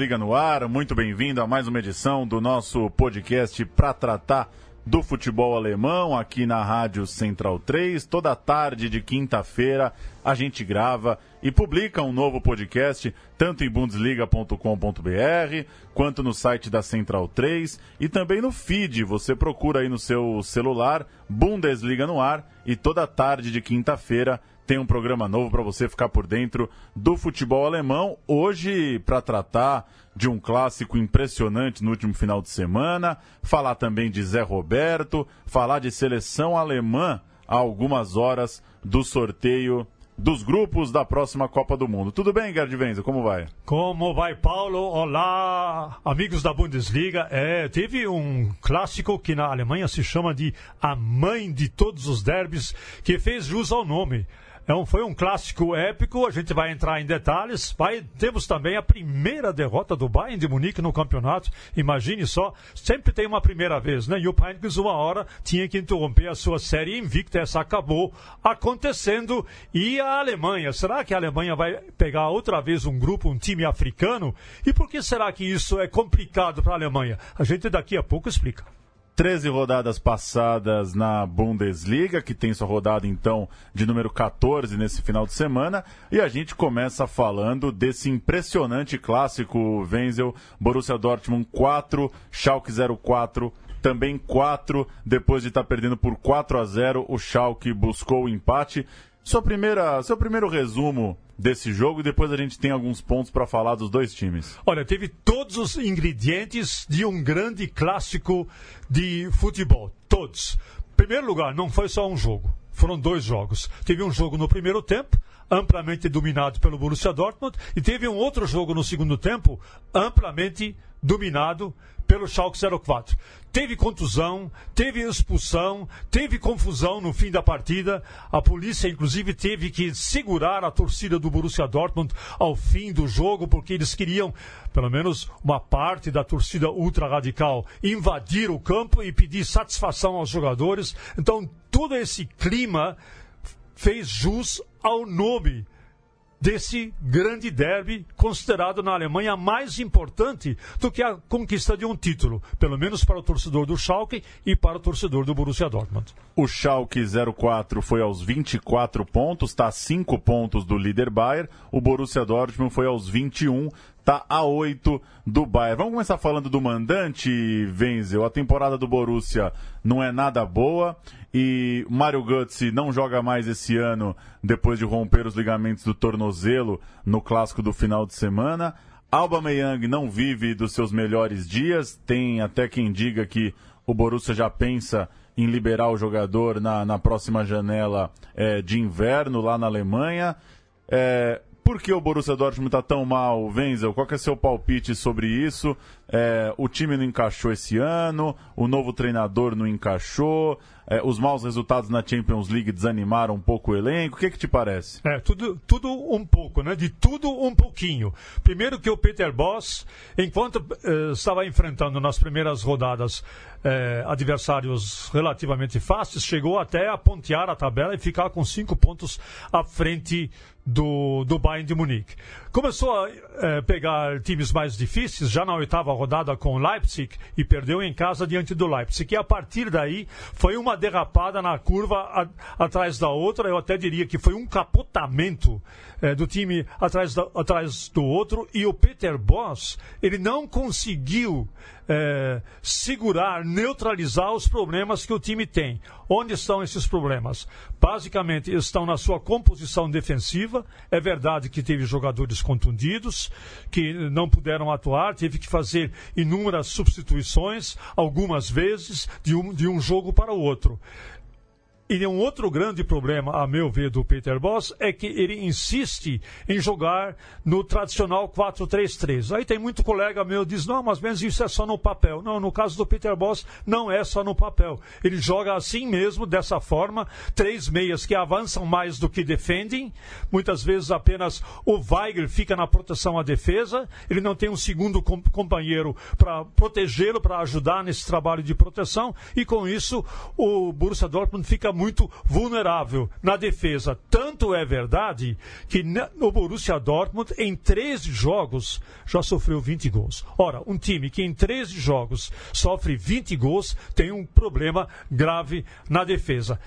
Bundesliga no ar, muito bem-vindo a mais uma edição do nosso podcast para tratar do futebol alemão aqui na Rádio Central 3. Toda tarde de quinta-feira a gente grava e publica um novo podcast, tanto em bundesliga.com.br quanto no site da Central 3 e também no feed. Você procura aí no seu celular Bundesliga no ar e toda tarde de quinta-feira tem um programa novo para você ficar por dentro do futebol alemão. Hoje, para tratar de um clássico impressionante no último final de semana, falar também de Zé Roberto, falar de seleção alemã há algumas horas do sorteio dos grupos da próxima Copa do Mundo. Tudo bem, Gerd Wenzel? Como vai? Como vai, Paulo? Olá, amigos da Bundesliga. É, teve um clássico que na Alemanha se chama de a mãe de todos os derbys, que fez jus ao nome. Então, foi um clássico épico, a gente vai entrar em detalhes. Vai, temos também a primeira derrota do Bayern de Munique no campeonato. Imagine só, sempre tem uma primeira vez, né? E o Heinz, uma hora, tinha que interromper a sua série invicta. Essa acabou acontecendo. E a Alemanha, será que a Alemanha vai pegar outra vez um grupo, um time africano? E por que será que isso é complicado para a Alemanha? A gente daqui a pouco explica. 13 rodadas passadas na Bundesliga, que tem sua rodada então de número 14 nesse final de semana, e a gente começa falando desse impressionante clássico Wenzel, Borussia Dortmund 4, Schalke 04 também 4, depois de estar tá perdendo por 4 a 0, o Schalke buscou o empate. Sua primeira, seu primeiro resumo desse jogo e depois a gente tem alguns pontos para falar dos dois times. Olha, teve todos os ingredientes de um grande clássico de futebol, todos. Primeiro lugar, não foi só um jogo, foram dois jogos. Teve um jogo no primeiro tempo, amplamente dominado pelo Borussia Dortmund, e teve um outro jogo no segundo tempo, amplamente dominado pelo Schalke 04. Teve contusão, teve expulsão, teve confusão no fim da partida. A polícia, inclusive, teve que segurar a torcida do Borussia Dortmund ao fim do jogo, porque eles queriam, pelo menos uma parte da torcida ultra-radical, invadir o campo e pedir satisfação aos jogadores. Então, todo esse clima fez jus ao nome desse grande derby considerado na Alemanha mais importante do que a conquista de um título, pelo menos para o torcedor do Schalke e para o torcedor do Borussia Dortmund. O Schalke 04 foi aos 24 pontos, está a 5 pontos do líder Bayern. O Borussia Dortmund foi aos 21, está a 8 do Bayern. Vamos começar falando do mandante, Wenzel. A temporada do Borussia não é nada boa e Mário Götze não joga mais esse ano depois de romper os ligamentos do tornozelo no clássico do final de semana. Alba Meyang não vive dos seus melhores dias, tem até quem diga que o Borussia já pensa em liberar o jogador na, na próxima janela é, de inverno lá na Alemanha. É, por que o Borussia Dortmund está tão mal, Wenzel? Qual é o seu palpite sobre isso? É, o time não encaixou esse ano, o novo treinador não encaixou, é, os maus resultados na Champions League desanimaram um pouco o elenco. O que, que te parece? É, tudo, tudo um pouco, né? De tudo um pouquinho. Primeiro que o Peter Boss, enquanto eh, estava enfrentando nas primeiras rodadas eh, adversários relativamente fáceis, chegou até a pontear a tabela e ficar com cinco pontos à frente do, do Bayern de Munique. Começou a eh, pegar times mais difíceis, já na oitava rodada com o Leipzig, e perdeu em casa diante do Leipzig. E a partir daí foi uma derrapada na curva a, atrás da outra. Eu até diria que foi um capotamento é, do time atrás, da, atrás do outro. E o Peter Boss, ele não conseguiu é, segurar, neutralizar os problemas que o time tem. Onde estão esses problemas? Basicamente, estão na sua composição defensiva. É verdade que teve jogadores contundidos, que não puderam atuar, teve que fazer inúmeras substituições, algumas vezes, de um, de um jogo para o outro. E um outro grande problema, a meu ver, do Peter Boss é que ele insiste em jogar no tradicional 4-3-3. Aí tem muito colega meu que diz, não, mas mesmo isso é só no papel. Não, no caso do Peter Boss, não é só no papel. Ele joga assim mesmo, dessa forma, três meias que avançam mais do que defendem. Muitas vezes apenas o Weigl fica na proteção à defesa. Ele não tem um segundo companheiro para protegê-lo, para ajudar nesse trabalho de proteção. E com isso, o Borussia Dortmund fica muito vulnerável na defesa. Tanto é verdade que o Borussia Dortmund, em 13 jogos, já sofreu 20 gols. Ora, um time que em 13 jogos sofre 20 gols tem um problema grave na defesa.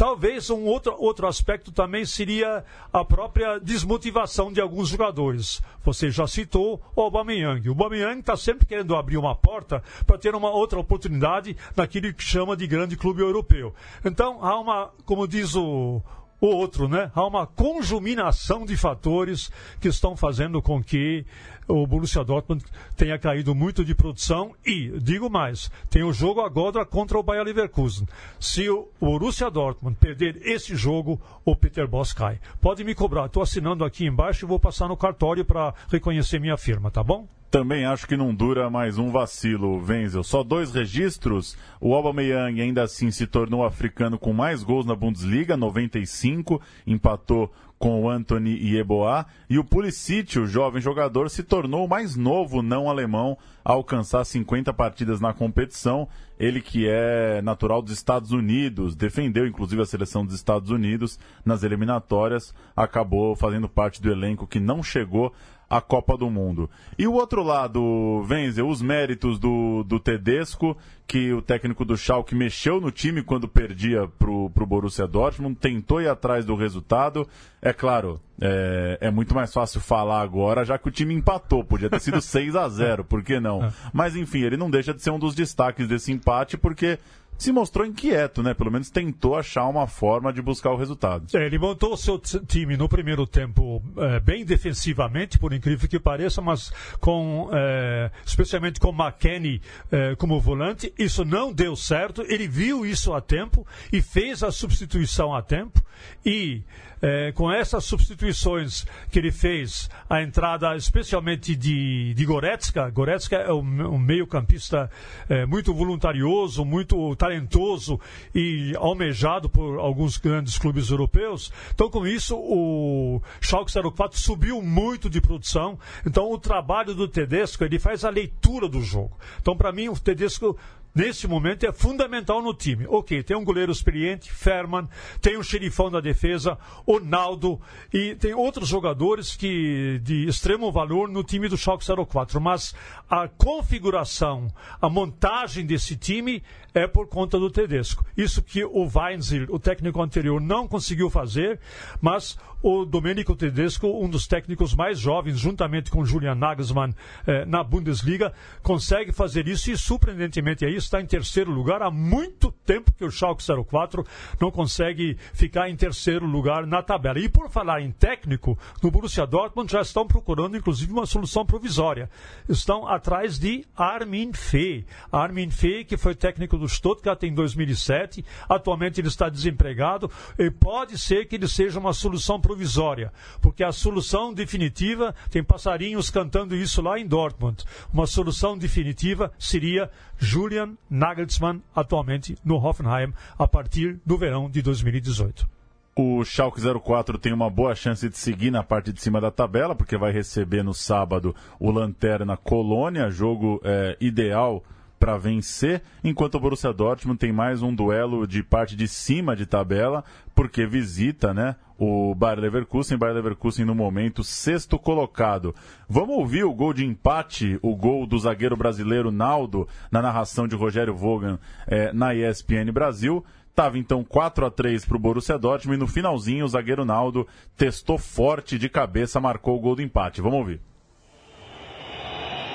Talvez um outro, outro aspecto também seria a própria desmotivação de alguns jogadores. Você já citou o Aubameyang. O Aubameyang está sempre querendo abrir uma porta para ter uma outra oportunidade naquilo que chama de grande clube europeu. Então, há uma, como diz o, o outro, né? Há uma conjuminação de fatores que estão fazendo com que o Borussia Dortmund tenha caído muito de produção e, digo mais, tem o jogo agora contra o Bayer Leverkusen. Se o Borussia Dortmund perder esse jogo, o Peter Boss cai. Pode me cobrar, estou assinando aqui embaixo e vou passar no cartório para reconhecer minha firma, tá bom? Também acho que não dura mais um vacilo, Wenzel. Só dois registros. O Aubameyang ainda assim se tornou africano com mais gols na Bundesliga, 95, empatou com o Anthony Yeboah. E o Pulisic, o jovem jogador, se tornou o mais novo não alemão a alcançar 50 partidas na competição. Ele que é natural dos Estados Unidos, defendeu inclusive a seleção dos Estados Unidos nas eliminatórias, acabou fazendo parte do elenco que não chegou a Copa do Mundo. E o outro lado, Wenzel, os méritos do, do Tedesco, que o técnico do Schalke mexeu no time quando perdia pro, pro Borussia Dortmund, tentou ir atrás do resultado. É claro, é, é muito mais fácil falar agora, já que o time empatou. Podia ter sido 6 a 0 por que não? É. Mas enfim, ele não deixa de ser um dos destaques desse empate, porque se mostrou inquieto, né? Pelo menos tentou achar uma forma de buscar o resultado. É, ele montou o seu time no primeiro tempo é, bem defensivamente, por incrível que pareça, mas com é, especialmente com McKenny é, como volante. Isso não deu certo. Ele viu isso a tempo e fez a substituição a tempo e é, com essas substituições que ele fez, a entrada especialmente de, de Goretzka, Goretzka é um, um meio-campista é, muito voluntarioso, muito talentoso e almejado por alguns grandes clubes europeus. Então, com isso, o Schalke 04 subiu muito de produção. Então, o trabalho do Tedesco, ele faz a leitura do jogo. Então, para mim, o Tedesco nesse momento é fundamental no time. Ok, tem um goleiro experiente, Ferman, tem um xerifão da defesa, o Naldo, e tem outros jogadores que de extremo valor no time do Schalke 04, mas a configuração, a montagem desse time é por conta do Tedesco. Isso que o Weinzel, o técnico anterior, não conseguiu fazer, mas o Domenico Tedesco, um dos técnicos mais jovens, juntamente com Julian Nagelsmann eh, na Bundesliga, consegue fazer isso e, surpreendentemente, aí está em terceiro lugar. Há muito tempo que o Schalke 04 não consegue ficar em terceiro lugar na tabela. E por falar em técnico, no Borussia Dortmund já estão procurando, inclusive, uma solução provisória. Estão atrás de Armin Fee. Armin Fee, que foi técnico do Stuttgart em 2007, atualmente ele está desempregado e pode ser que ele seja uma solução provisória porque a solução definitiva, tem passarinhos cantando isso lá em Dortmund, uma solução definitiva seria Julian Nagelsmann, atualmente no Hoffenheim, a partir do verão de 2018. O Schalke 04 tem uma boa chance de seguir na parte de cima da tabela, porque vai receber no sábado o Lanterna Colônia, jogo é, ideal para vencer, enquanto o Borussia Dortmund tem mais um duelo de parte de cima de tabela, porque visita, né, o Bayer Leverkusen, Bayer Leverkusen no momento sexto colocado. Vamos ouvir o gol de empate, o gol do zagueiro brasileiro Naldo, na narração de Rogério Vogan é, na ESPN Brasil. Estava então 4 a 3 para o Borussia Dortmund e no finalzinho o zagueiro Naldo testou forte de cabeça, marcou o gol do empate. Vamos ouvir.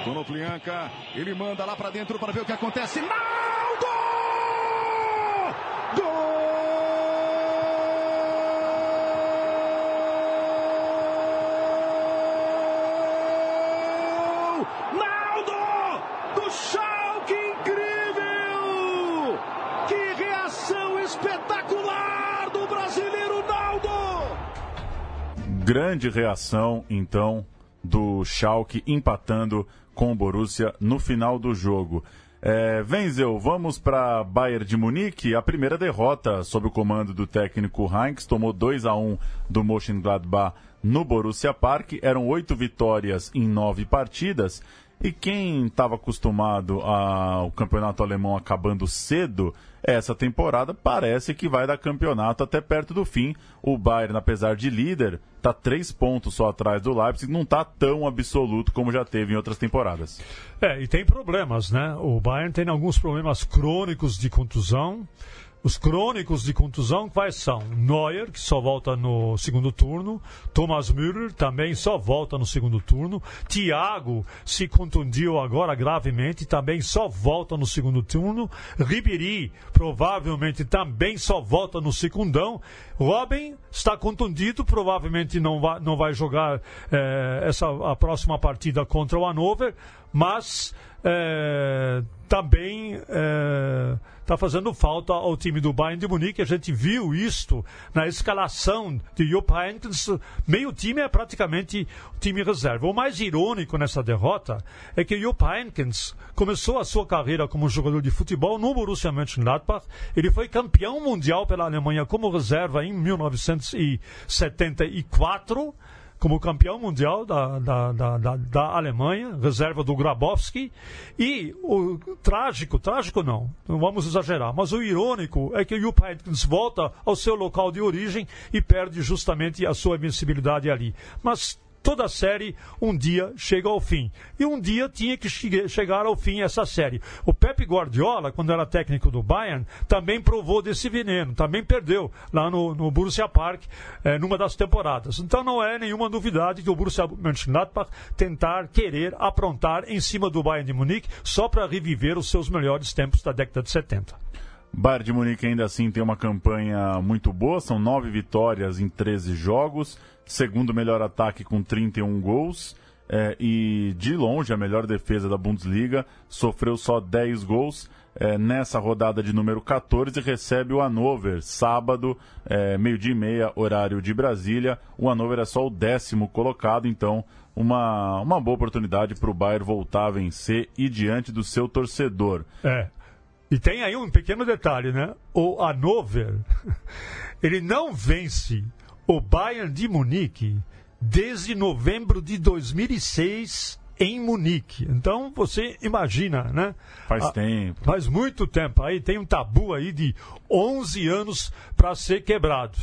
Konoplianka, ele manda lá para dentro para ver o que acontece. Naldo! Gol! Naldo! Do Schalke, incrível! Que reação espetacular do brasileiro Naldo! Grande reação, então, do Schalke empatando com o Borussia no final do jogo. É, Wenzel, vamos para Bayern de Munique. A primeira derrota sob o comando do técnico Heinz tomou 2 a 1 do Mönchengladbach no Borussia Park. Eram oito vitórias em nove partidas. E quem estava acostumado ao campeonato alemão acabando cedo, essa temporada parece que vai dar campeonato até perto do fim. O Bayern, apesar de líder, está três pontos só atrás do Leipzig, não está tão absoluto como já teve em outras temporadas. É, e tem problemas, né? O Bayern tem alguns problemas crônicos de contusão. Os crônicos de contusão quais são? Neuer, que só volta no segundo turno. Thomas Müller também só volta no segundo turno. Thiago se contundiu agora gravemente, também só volta no segundo turno. Ribéry provavelmente também só volta no secundão. Robin está contundido, provavelmente não vai, não vai jogar eh, essa, a próxima partida contra o Hannover, mas é, também está fazendo falta ao time do Bayern de Munique. A gente viu isto na escalação de Jupp Heynckes. Meio time é praticamente time reserva. O mais irônico nessa derrota é que Jupp Heynckes começou a sua carreira como jogador de futebol no Borussia Mönchengladbach. Ele foi campeão mundial pela Alemanha como reserva em 1974 como campeão mundial da, da, da, da, da Alemanha, reserva do Grabowski. E o trágico, trágico não, não vamos exagerar, mas o irônico é que o Jupp Heynckes volta ao seu local de origem e perde justamente a sua invencibilidade ali. Mas toda série um dia chega ao fim. E um dia tinha que chegar ao fim essa série. O Pep Guardiola, quando era técnico do Bayern, também provou desse veneno, também perdeu lá no, no Borussia Park, é, numa das temporadas. Então não é nenhuma novidade que o Borussia Mönchengladbach tentar, querer aprontar em cima do Bayern de Munique só para reviver os seus melhores tempos da década de 70. Bayern de Munique ainda assim tem uma campanha muito boa, são nove vitórias em 13 jogos, segundo melhor ataque com 31 gols. É, e de longe a melhor defesa da Bundesliga, sofreu só 10 gols. É, nessa rodada de número 14, recebe o Hannover, sábado, é, meio-dia e meia, horário de Brasília. O Hannover é só o décimo colocado, então uma, uma boa oportunidade para o Bayern voltar a vencer e diante do seu torcedor. É. E tem aí um pequeno detalhe, né? O Hannover, ele não vence o Bayern de Munique desde novembro de 2006 em Munique. Então você imagina, né? Faz tempo. Faz muito tempo. Aí tem um tabu aí de 11 anos para ser quebrado.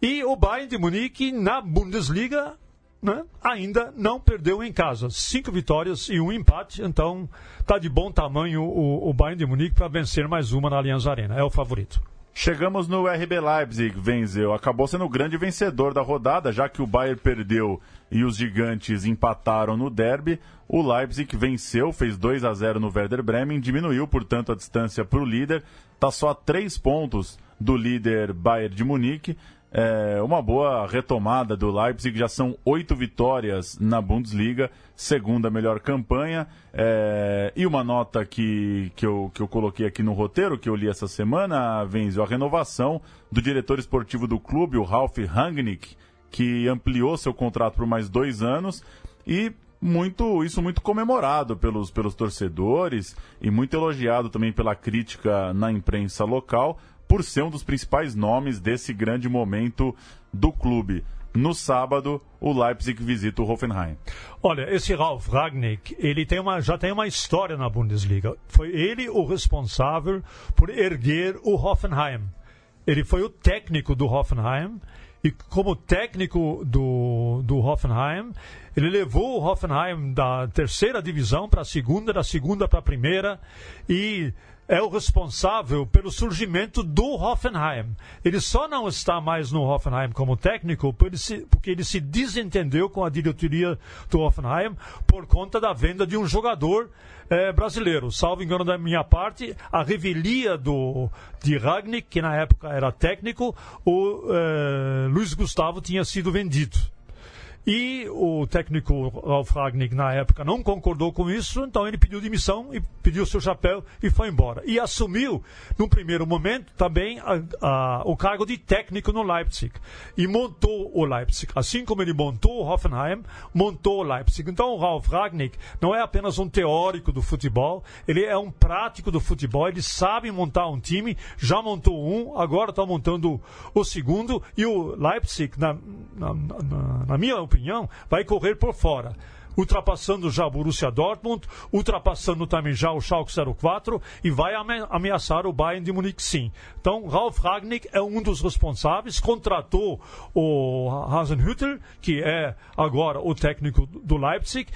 E o Bayern de Munique na Bundesliga né, ainda não perdeu em casa. Cinco vitórias e um empate. Então está de bom tamanho o, o Bayern de Munique para vencer mais uma na Allianz Arena. É o favorito. Chegamos no RB Leipzig, venceu. Acabou sendo o grande vencedor da rodada, já que o Bayern perdeu e os gigantes empataram no derby. O Leipzig venceu, fez 2 a 0 no Werder Bremen, diminuiu, portanto, a distância para o líder. Está só a três pontos do líder Bayern de Munique. É uma boa retomada do Leipzig, já são oito vitórias na Bundesliga, segunda melhor campanha. É, e uma nota que, que, eu, que eu coloquei aqui no roteiro, que eu li essa semana, Venzo, a renovação do diretor esportivo do clube, o Ralf Rangnick, que ampliou seu contrato por mais dois anos. E muito isso muito comemorado pelos, pelos torcedores e muito elogiado também pela crítica na imprensa local por ser um dos principais nomes desse grande momento do clube. No sábado, o Leipzig visita o Hoffenheim. Olha, esse Ralf Ragnick, ele tem uma, já tem uma história na Bundesliga. Foi ele o responsável por erguer o Hoffenheim. Ele foi o técnico do Hoffenheim e como técnico do, do Hoffenheim, ele levou o Hoffenheim da terceira divisão para a segunda, da segunda para a primeira e é o responsável pelo surgimento do Hoffenheim. Ele só não está mais no Hoffenheim como técnico porque ele se desentendeu com a diretoria do Hoffenheim por conta da venda de um jogador é, brasileiro. Salvo engano da minha parte, a revelia do, de Ragnick, que na época era técnico, o é, Luiz Gustavo tinha sido vendido. E o técnico Ralf Ragnick, na época, não concordou com isso, então ele pediu demissão e pediu seu chapéu e foi embora. E assumiu, no primeiro momento, também a, a, o cargo de técnico no Leipzig. E montou o Leipzig. Assim como ele montou o Hoffenheim, montou o Leipzig. Então o Ralf Ragnick não é apenas um teórico do futebol, ele é um prático do futebol, ele sabe montar um time, já montou um, agora está montando o segundo, e o Leipzig, na, na, na, na minha opinião, vai correr por fora ultrapassando já o Borussia Dortmund, ultrapassando também já o Schalke 04 e vai ameaçar o Bayern de Munique sim. Então, Ralf Ragnick é um dos responsáveis, contratou o Hasenhüttl, que é agora o técnico do Leipzig,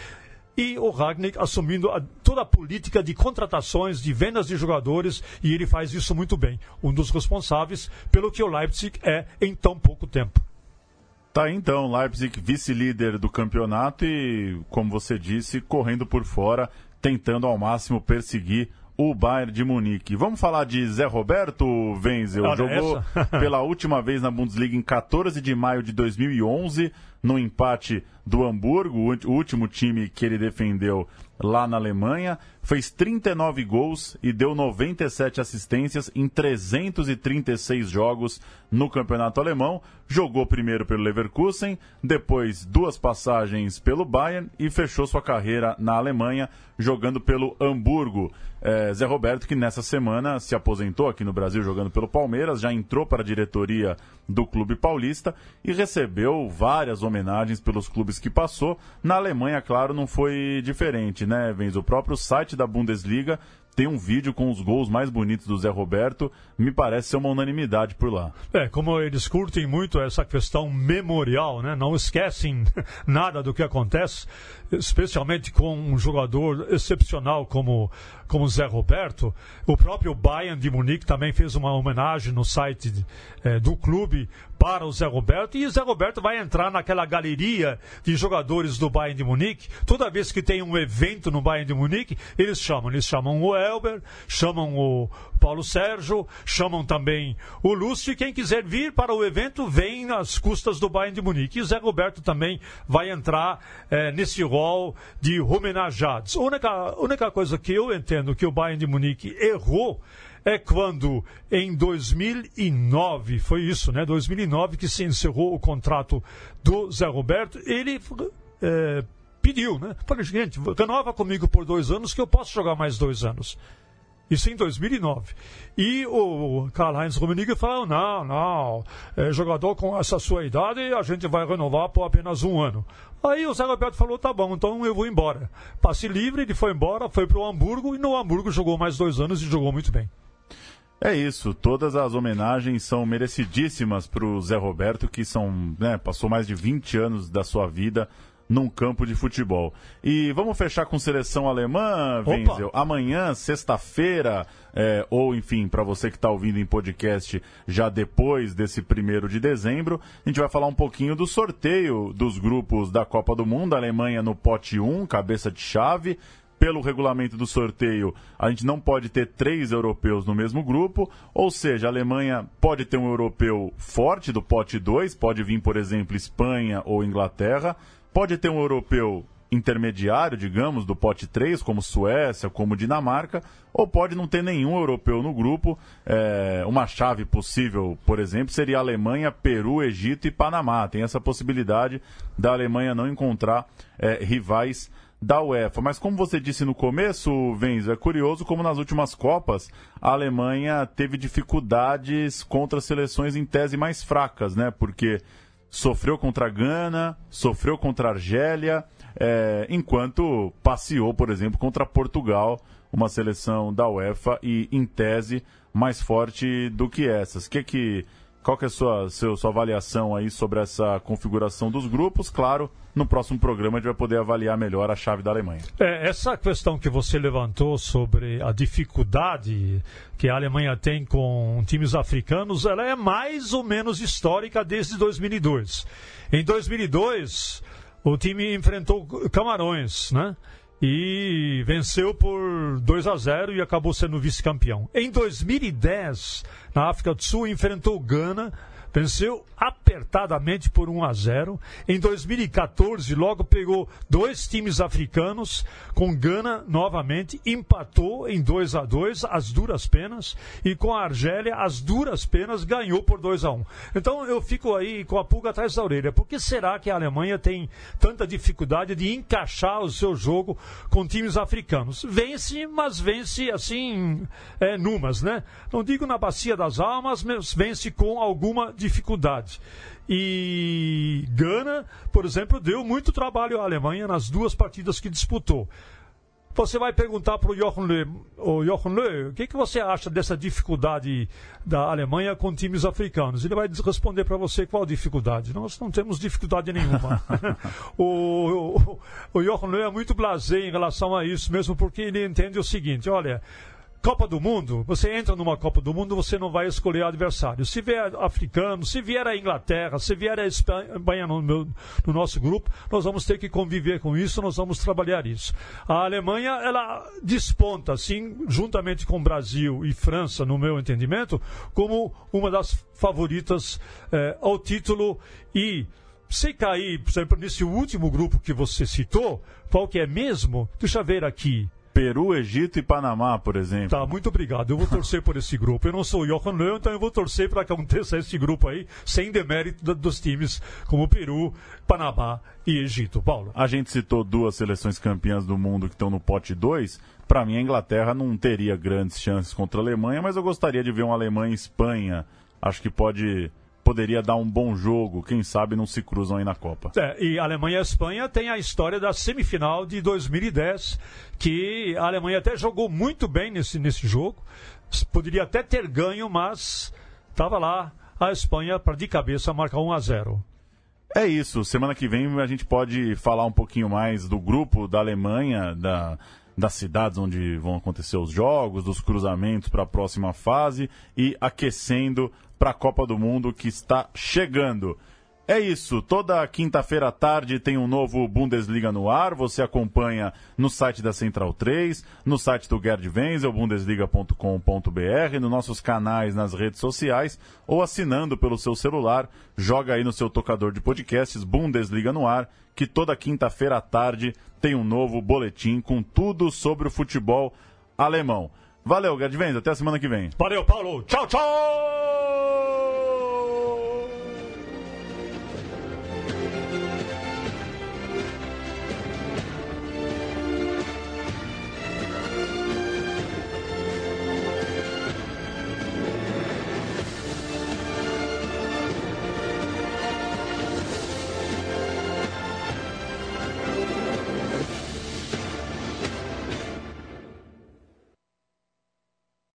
e o Ragnick assumindo a, toda a política de contratações, de vendas de jogadores, e ele faz isso muito bem. Um dos responsáveis pelo que o Leipzig é em tão pouco tempo. Tá então, Leipzig vice-líder do campeonato e, como você disse, correndo por fora, tentando ao máximo perseguir o Bayern de Munique. Vamos falar de Zé Roberto Wenzel. Olha Jogou pela última vez na Bundesliga em 14 de maio de 2011, no empate do Hamburgo, o último time que ele defendeu lá na Alemanha. Fez 39 gols e deu 97 assistências em 336 jogos no campeonato alemão. Jogou primeiro pelo Leverkusen, depois duas passagens pelo Bayern e fechou sua carreira na Alemanha jogando pelo Hamburgo. É, Zé Roberto, que nessa semana se aposentou aqui no Brasil jogando pelo Palmeiras, já entrou para a diretoria do Clube Paulista e recebeu várias homenagens pelos clubes que passou. Na Alemanha, claro, não foi diferente, né, Venz? O próprio site da Bundesliga tem um vídeo com os gols mais bonitos do Zé Roberto, me parece ser uma unanimidade por lá. É, como eles curtem muito essa questão memorial, né? Não esquecem nada do que acontece, especialmente com um jogador excepcional como como Zé Roberto. O próprio Bayern de Munique também fez uma homenagem no site é, do clube para o Zé Roberto e o Zé Roberto vai entrar naquela galeria de jogadores do Bayern de Munique. Toda vez que tem um evento no Bayern de Munique, eles chamam, eles chamam o Elber, chamam o Paulo Sérgio, chamam também o Lúcio e quem quiser vir para o evento vem nas custas do Bayern de Munique. E o Zé Roberto também vai entrar é, nesse rol de homenageados. A única, única coisa que eu entendo que o Bayern de Munique errou é quando em 2009, foi isso, né? 2009 que se encerrou o contrato do Zé Roberto, ele é, pediu, né? Falei, gente, renova comigo por dois anos que eu posso jogar mais dois anos. Isso em 2009. E o Karl-Heinz Rummenigge falou, não, não, é, jogador com essa sua idade, a gente vai renovar por apenas um ano. Aí o Zé Roberto falou, tá bom, então eu vou embora. Passe livre, ele foi embora, foi para o Hamburgo, e no Hamburgo jogou mais dois anos e jogou muito bem. É isso, todas as homenagens são merecidíssimas para o Zé Roberto, que são, né, passou mais de 20 anos da sua vida num campo de futebol. E vamos fechar com seleção alemã, Wenzel. Amanhã, sexta-feira, é, ou enfim, para você que está ouvindo em podcast já depois desse primeiro de dezembro, a gente vai falar um pouquinho do sorteio dos grupos da Copa do Mundo. A Alemanha no pote 1, cabeça de chave pelo regulamento do sorteio, a gente não pode ter três europeus no mesmo grupo, ou seja, a Alemanha pode ter um europeu forte do pote 2, pode vir, por exemplo, Espanha ou Inglaterra, Pode ter um europeu intermediário, digamos, do pote 3, como Suécia, como Dinamarca, ou pode não ter nenhum europeu no grupo. É, uma chave possível, por exemplo, seria Alemanha, Peru, Egito e Panamá. Tem essa possibilidade da Alemanha não encontrar é, rivais da UEFA. Mas como você disse no começo, Venzo, é curioso como nas últimas Copas a Alemanha teve dificuldades contra seleções em tese mais fracas, né? Porque sofreu contra a Gana, sofreu contra a Argélia, é, enquanto passeou, por exemplo, contra Portugal, uma seleção da UEFA e, em tese, mais forte do que essas. Que que, qual que é a sua, seu, sua avaliação aí sobre essa configuração dos grupos? Claro, no próximo programa a gente vai poder avaliar melhor a chave da Alemanha. É, essa questão que você levantou sobre a dificuldade que a Alemanha tem com times africanos, ela é mais ou menos histórica desde 2002. Em 2002, o time enfrentou Camarões, né? E venceu por 2 a 0 e acabou sendo vice-campeão. Em 2010, na África do Sul, enfrentou Gana venceu apertadamente por 1 a 0. Em 2014, logo pegou dois times africanos, com Gana novamente, empatou em 2 a 2 as duras penas, e com a Argélia, as duras penas, ganhou por 2 a 1. Então eu fico aí com a pulga atrás da orelha. Por que será que a Alemanha tem tanta dificuldade de encaixar o seu jogo com times africanos? Vence, mas vence assim, é, numas, né? Não digo na bacia das almas, mas vence com alguma dificuldade. E Gana, por exemplo, deu muito trabalho à Alemanha nas duas partidas que disputou. Você vai perguntar para o Jochen Löw, o Jochen Löw, o que, que você acha dessa dificuldade da Alemanha com times africanos? Ele vai responder para você qual dificuldade. Nós não temos dificuldade nenhuma. o, o, o Jochen Löw é muito blasé em relação a isso, mesmo porque ele entende o seguinte, olha, Copa do Mundo, você entra numa Copa do Mundo, você não vai escolher adversário. Se vier africano, se vier a Inglaterra, se vier a Espanha no, meu, no, nosso grupo, nós vamos ter que conviver com isso, nós vamos trabalhar isso. A Alemanha, ela desponta, assim, juntamente com Brasil e França, no meu entendimento, como uma das favoritas eh, ao título e se cair, por exemplo, nesse último grupo que você citou, qual que é mesmo? Deixa eu ver aqui. Peru, Egito e Panamá, por exemplo. Tá, muito obrigado. Eu vou torcer por esse grupo. Eu não sou o Johan Löw, então eu vou torcer para que aconteça esse grupo aí, sem demérito dos times como Peru, Panamá e Egito. Paulo. A gente citou duas seleções campeãs do mundo que estão no pote 2. Para mim, a Inglaterra não teria grandes chances contra a Alemanha, mas eu gostaria de ver uma Alemanha e Espanha. Acho que pode poderia dar um bom jogo, quem sabe não se cruzam aí na Copa. É, e Alemanha e Espanha tem a história da semifinal de 2010, que a Alemanha até jogou muito bem nesse, nesse jogo, poderia até ter ganho, mas estava lá a Espanha para de cabeça marcar 1 a 0. É isso, semana que vem a gente pode falar um pouquinho mais do grupo da Alemanha, da, das cidades onde vão acontecer os jogos, dos cruzamentos para a próxima fase e aquecendo para a Copa do Mundo que está chegando. É isso, toda quinta-feira à tarde tem um novo Bundesliga no ar. Você acompanha no site da Central 3, no site do Gerd Wenzel, bundesliga.com.br, nos nossos canais nas redes sociais ou assinando pelo seu celular. Joga aí no seu tocador de podcasts Bundesliga no ar, que toda quinta-feira à tarde tem um novo boletim com tudo sobre o futebol alemão. Valeu, Gerd Wenzel, até a semana que vem. Valeu, Paulo. Tchau, tchau!